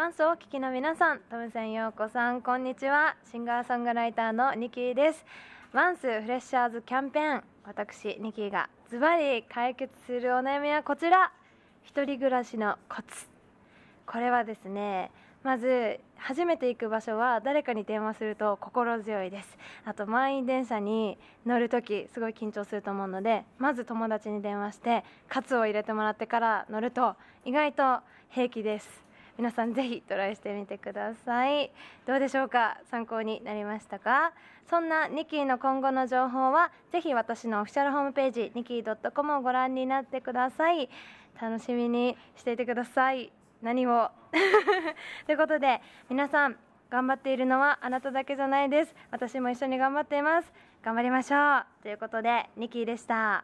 ワンスをお聞きの皆さん、トムセン陽子さん、こんにちは。シンガーソングライターのニキーです。ワンスフレッシャーズキャンペーン。私、ニキーがズバリ解決するお悩みはこちら。一人暮らしのコツ。これはですね、まず初めて行く場所は誰かに電話すると心強いですあと満員電車に乗るときすごい緊張すると思うのでまず友達に電話してカツを入れてもらってから乗ると意外と平気です皆さんぜひトライしてみてください。どうでしょうか？参考になりましたか？そんなニキーの今後の情報はぜひ私のオフィシャルホームページニキー .com をご覧になってください。楽しみにしていてください。何を？ということで皆さん頑張っているのはあなただけじゃないです。私も一緒に頑張っています。頑張りましょう。ということでニキーでした。